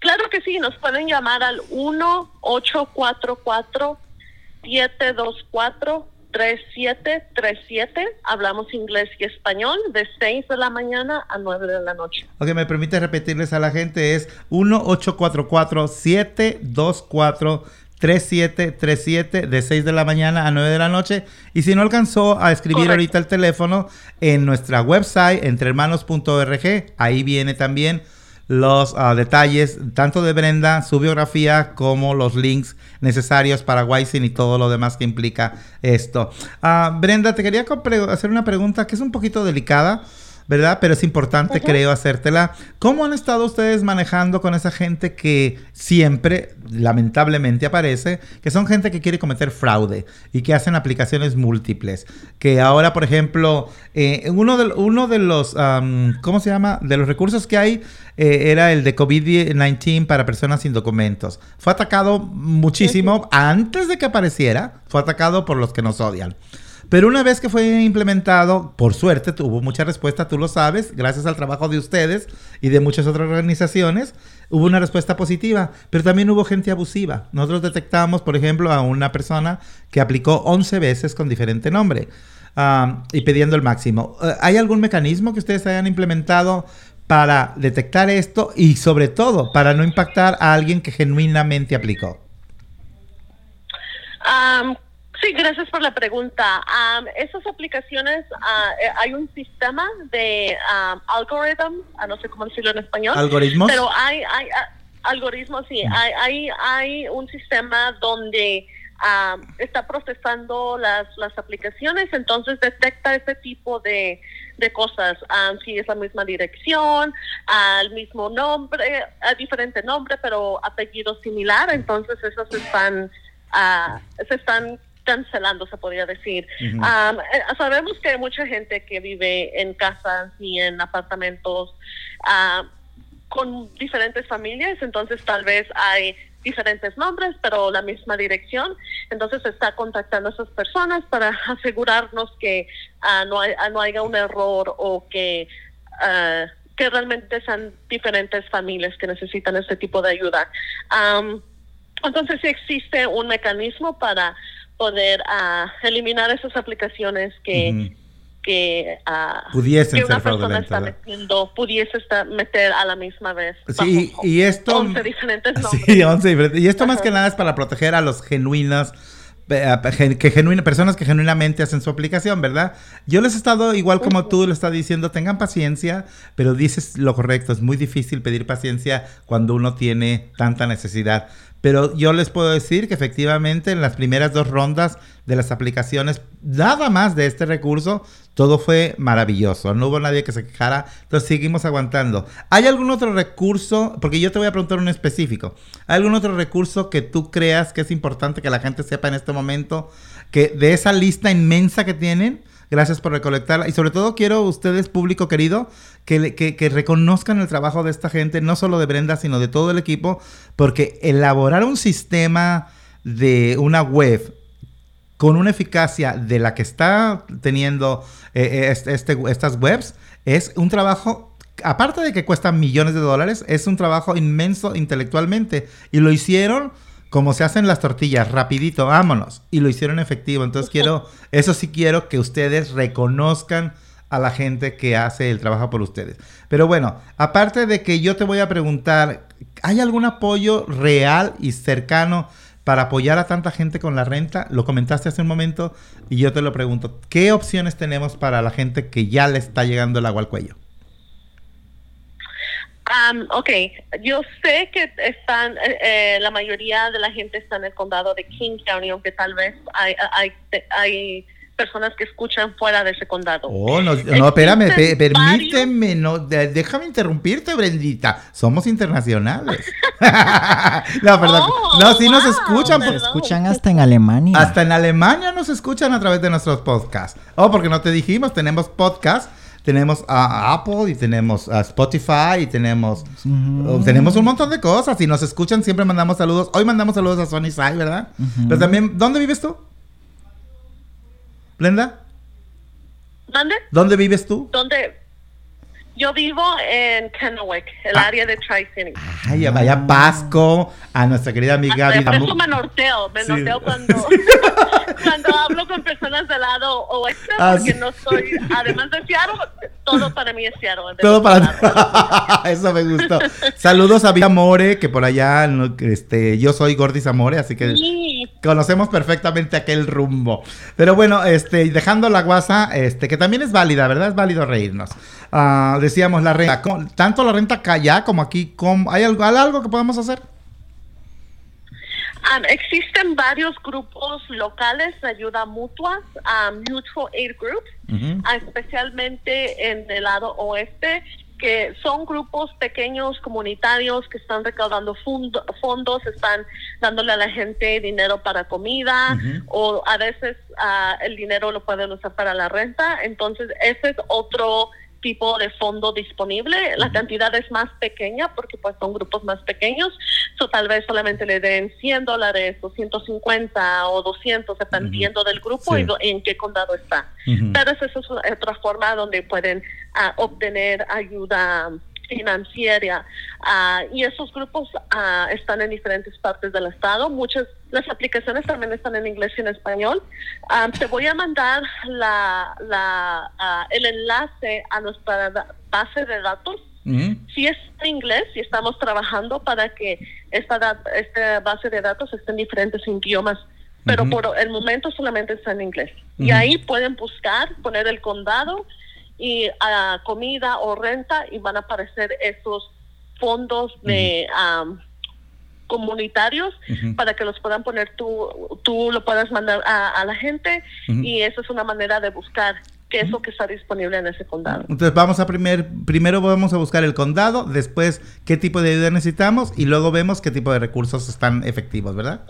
Claro que sí, nos pueden llamar al 1-844-724-3737. Hablamos inglés y español de 6 de la mañana a 9 de la noche. Ok, me permite repetirles a la gente, es 1-844-724. 3737 de 6 de la mañana a 9 de la noche. Y si no alcanzó a escribir Correcto. ahorita el teléfono, en nuestra website, entrehermanos.org, ahí viene también los ah, detalles, tanto de Brenda, su biografía, como los links necesarios para Waisin y todo lo demás que implica esto. Ah, Brenda, te quería hacer una pregunta que es un poquito delicada. ¿Verdad? Pero es importante, creo, hacértela. ¿Cómo han estado ustedes manejando con esa gente que siempre, lamentablemente, aparece? Que son gente que quiere cometer fraude y que hacen aplicaciones múltiples. Que ahora, por ejemplo, eh, uno, de, uno de los, ¿cómo se llama? De los recursos que hay eh, era el de COVID-19 para personas sin documentos. Fue atacado muchísimo antes de que apareciera. Fue atacado por los que nos odian. Pero una vez que fue implementado, por suerte tuvo mucha respuesta, tú lo sabes, gracias al trabajo de ustedes y de muchas otras organizaciones, hubo una respuesta positiva, pero también hubo gente abusiva. Nosotros detectamos, por ejemplo, a una persona que aplicó 11 veces con diferente nombre ah, y pidiendo el máximo. Eh, ¿Hay algún mecanismo que ustedes hayan implementado para detectar esto y sobre todo para no impactar a alguien que genuinamente aplicó? Sí, gracias por la pregunta. Am, esas aplicaciones, eh, hay un sistema de um, algorithm, ah, no sé cómo decirlo en español. ¿Algoritmos? Pero hay, hay ah, algoritmos, sí. Hay, hay, hay un sistema donde am, está procesando las, las aplicaciones, entonces detecta ese tipo de, de cosas. Si es la misma dirección, al mismo nombre, a diferente nombre, pero apellido similar, entonces esos están, se están cancelando, se podría decir. Eh, sabemos que hay mucha gente que vive en casas y en apartamentos con diferentes familias, entonces tal vez hay diferentes nombres, pero la misma dirección. Entonces está contactando a esas personas para asegurarnos que ah, no, hay- ah, no haya un error o que, ah, que realmente sean diferentes familias que necesitan este tipo de ayuda. Entonces sí existe un mecanismo para poder ah, eliminar esas aplicaciones que, Ujú. que, ah, Pudiesen que una ser persona está metiendo, pudiese estar, meter a la misma vez. Sí, bajo y esto... 11 diferentes nombres. Sí, 11 diferentes. Y esto más que nada es para proteger a los genuinos, que genuina, personas que genuinamente hacen su aplicación, ¿verdad? Yo les he estado, igual como tú lo estás diciendo, tengan paciencia, pero dices lo correcto, es muy difícil pedir paciencia cuando uno tiene tanta necesidad. Pero yo les puedo decir que efectivamente en las primeras dos rondas de las aplicaciones, nada más de este recurso, todo fue maravilloso. No hubo nadie que se quejara, entonces seguimos aguantando. ¿Hay algún otro recurso? Porque yo te voy a preguntar un específico. ¿Hay algún otro recurso que tú creas que es importante que la gente sepa en este momento? Que de esa lista inmensa que tienen, gracias por recolectarla. Y sobre todo quiero ustedes, público querido, que, que, que reconozcan el trabajo de esta gente, no solo de Brenda, sino de todo el equipo, porque elaborar un sistema de una web con una eficacia de la que está teniendo eh, eh, este- estas webs, es un trabajo, aparte de que cuesta millones de dólares, es un trabajo inmenso intelectualmente. Y lo hicieron como se hacen las tortillas, rapidito, vámonos. Y lo hicieron efectivo. Entonces quiero, eso sí quiero que ustedes reconozcan a la gente que hace el trabajo por ustedes. Pero bueno, aparte de que yo te voy a preguntar, ¿hay algún apoyo real y cercano para apoyar a tanta gente con la renta? Lo comentaste hace un momento y yo te lo pregunto, ¿qué opciones tenemos para la gente que ya le está llegando el agua al cuello? Um, ok, yo sé que están, eh, eh, la mayoría de la gente está en el condado de King County, aunque tal vez hay, hay, hay personas que escuchan fuera de ese condado. Oh, no, no espérame, pe- permíteme, no, de- déjame interrumpirte, Brendita. Somos internacionales. no, perdón. Oh, no, sí nos escuchan. Por- perdón. escuchan hasta en Alemania. Hasta en Alemania nos escuchan a través de nuestros podcasts. Oh, porque no te dijimos, tenemos podcast, tenemos a Apple y tenemos a Spotify y tenemos oh, tenemos un montón de cosas y nos escuchan, siempre mandamos saludos. Hoy mandamos saludos a Sony Sai, ¿verdad? Pero también, ¿dónde vives tú? ¿Blenda? ¿Dónde? ¿Dónde vives tú? ¿Dónde? Yo vivo en Kennewick, el Ah. área de Tri-City. Ay, vaya Pasco, a nuestra querida amiga Hasta por eso me norteo, me Sí. norteo cuando, cuando hablo con personas del lado oeste, Ah, porque sí. no soy, además de Seattle, todo para mí es Seattle. Todo para Eso me gustó. Saludos a Vida More, que por allá, este, yo soy Gordis Amore, así que conocemos perfectamente aquel rumbo. Pero bueno, este, dejando la guasa, este, que también es válida, ¿verdad? Es válido reírnos. Ah, decíamos la renta, ¿cómo- tanto la renta allá como aquí, ¿cómo- ¿hay algo, hay algo que podamos hacer? Um, existen varios grupos locales de ayuda mutua, um, Mutual Aid Groups, especialmente en el lado oeste, que son grupos pequeños comunitarios que están recaudando fundo- fondos, están dándole a la gente dinero para comida o a veces ah, el dinero lo pueden usar para la renta. Entonces, ese es otro tipo de fondo disponible. La cantidad es más pequeña porque pues son grupos más pequeños. So, tal vez solamente le den 100 dólares o 150 o 200 dependiendo del grupo Sí. y en qué condado está. Pero esa es otra forma donde pueden ah, obtener ayuda financiera Ah, y esos grupos ah, están en diferentes partes del estado. Muchas las aplicaciones también están en inglés y en español. Ah, te voy a mandar la, la, ah, el enlace a nuestra base de datos. Si es en inglés y estamos trabajando para que esta, esta base de datos esté en diferentes idiomas, pero por el momento solamente está en inglés. Y ahí pueden buscar, poner el condado y ah, comida o renta y van a aparecer esos fondos de am, comunitarios para que los puedan poner tú, tú lo puedas mandar a, a la gente y esa es una manera de buscar qué es lo que está disponible en ese condado. Entonces vamos a primer, primero vamos a buscar el condado, después qué tipo de ayuda necesitamos y luego vemos qué tipo de recursos están efectivos, ¿verdad?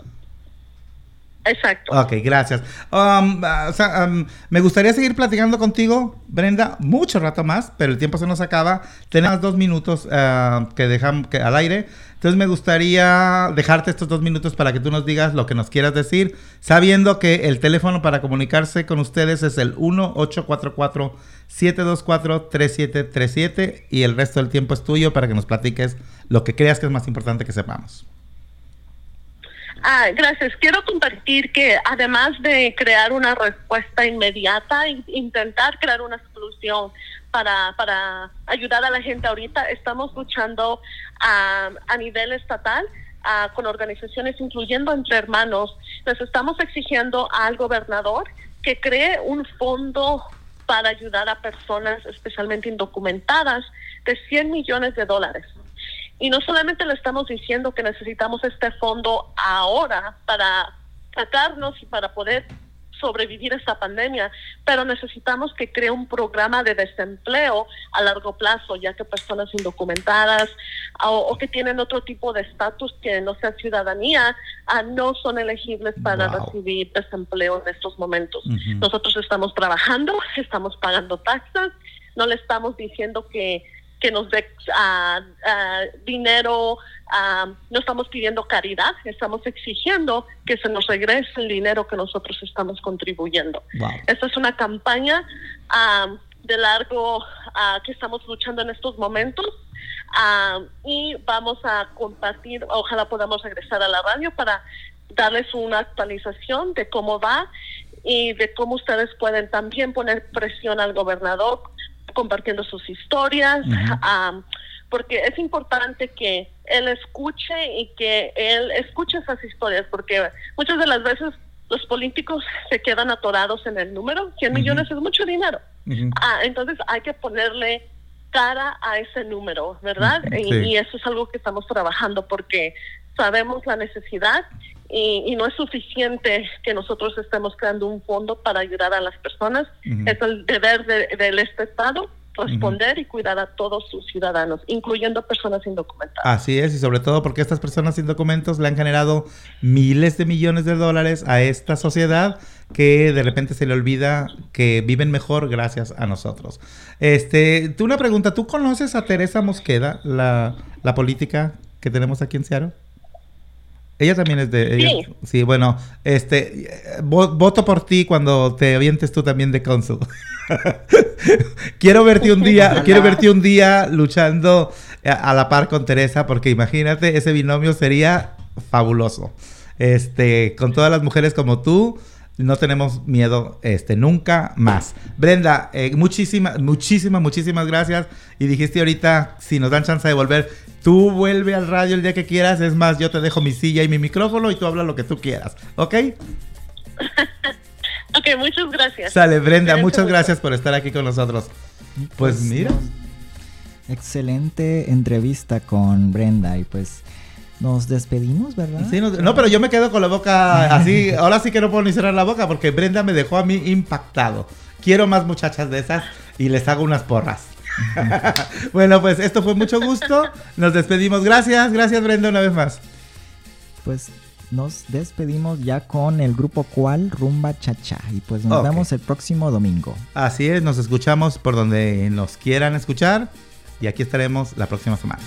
Exacto. Ok, gracias. Um, ah, o sea, um, me gustaría seguir platicando contigo, Brenda, mucho rato más, pero el tiempo se nos acaba. Tenemos dos minutos ah, que dejamos al aire. Entonces me gustaría dejarte estos dos minutos para que tú nos digas lo que nos quieras decir, sabiendo que el teléfono para comunicarse con ustedes es el 1-844-724-3737 y el resto del tiempo es tuyo para que nos platiques lo que creas que es más importante que sepamos. Ah, gracias. Quiero compartir que además de crear una respuesta inmediata, in- intentar crear una solución para, para ayudar a la gente ahorita, estamos luchando ah, a nivel estatal ah, con organizaciones, incluyendo entre hermanos. Les estamos exigiendo al gobernador que cree un fondo para ayudar a personas, especialmente indocumentadas, de 100 millones de dólares. Y no solamente le estamos diciendo que necesitamos este fondo ahora para sacarnos y para poder sobrevivir esta pandemia, pero necesitamos que cree un programa de desempleo a largo plazo, ya que personas indocumentadas o, o que tienen otro tipo de estatus que no sea ciudadanía, ah, no son elegibles para Wow. recibir desempleo en estos momentos. Nosotros estamos trabajando, estamos pagando taxas, no le estamos diciendo que, que nos dé ah, dinero, ah, no estamos pidiendo caridad, estamos exigiendo que se nos regrese el dinero que nosotros estamos contribuyendo. Wow. Esta es una campaña de largo que estamos luchando en estos momentos y vamos a compartir, ojalá podamos regresar a la radio para darles una actualización de cómo va y de cómo ustedes pueden también poner presión al gobernador compartiendo sus historias, ah, porque es importante que él escuche y que él escuche esas historias, porque muchas de las veces los políticos se quedan atorados en el número, 100 Ujú. millones es mucho dinero. Ah, entonces hay que ponerle cara a ese número, ¿verdad? Y, y eso es algo que estamos trabajando porque sabemos la necesidad y, y no es suficiente que nosotros estemos creando un fondo para ayudar a las personas. Es el deber de, del este Estado responder y cuidar a todos sus ciudadanos, incluyendo personas indocumentadas. Así es, y sobre todo porque estas personas sin documentos le han generado miles de millones de dólares a esta sociedad que de repente se le olvida que viven mejor gracias a nosotros. Este, tú una pregunta, ¿tú conoces a Teresa Mosqueda, la, la política que tenemos aquí en Seattle? Ella también es de... ella- Sí. sí, bueno, este, vo- voto por ti cuando te avientes tú también de cónsul. quiero verte un día, quiero verte un día luchando a, a la par con Teresa, porque imagínate, ese binomio sería fabuloso. Este, con todas las mujeres como tú, no tenemos miedo, este, nunca más. Brenda, eh, muchísimas, muchísimas, muchísimas gracias. Y dijiste ahorita, si nos dan chance de volver, tú vuelve al radio el día que quieras. Es más, yo te dejo mi silla y mi micrófono y tú hablas lo que tú quieras. ¿Ok? Ok, muchas gracias. Sale, Brenda, muchas gracias por estar aquí con nosotros. Pues mira. Excelente entrevista con Brenda y pues nos despedimos, ¿verdad? Sí, no, no, pero yo me quedo con la boca así. Ahora sí que no puedo ni cerrar la boca porque Brenda me dejó a mí impactado. Quiero más muchachas de esas y les hago unas porras. bueno, pues esto fue mucho gusto. Nos despedimos. Gracias, gracias Brenda una vez más. Pues nos despedimos ya con el grupo Cual Rumba Chacha y pues nos Ok. vemos el próximo domingo. Así es, nos escuchamos por donde nos quieran escuchar y aquí estaremos la próxima semana.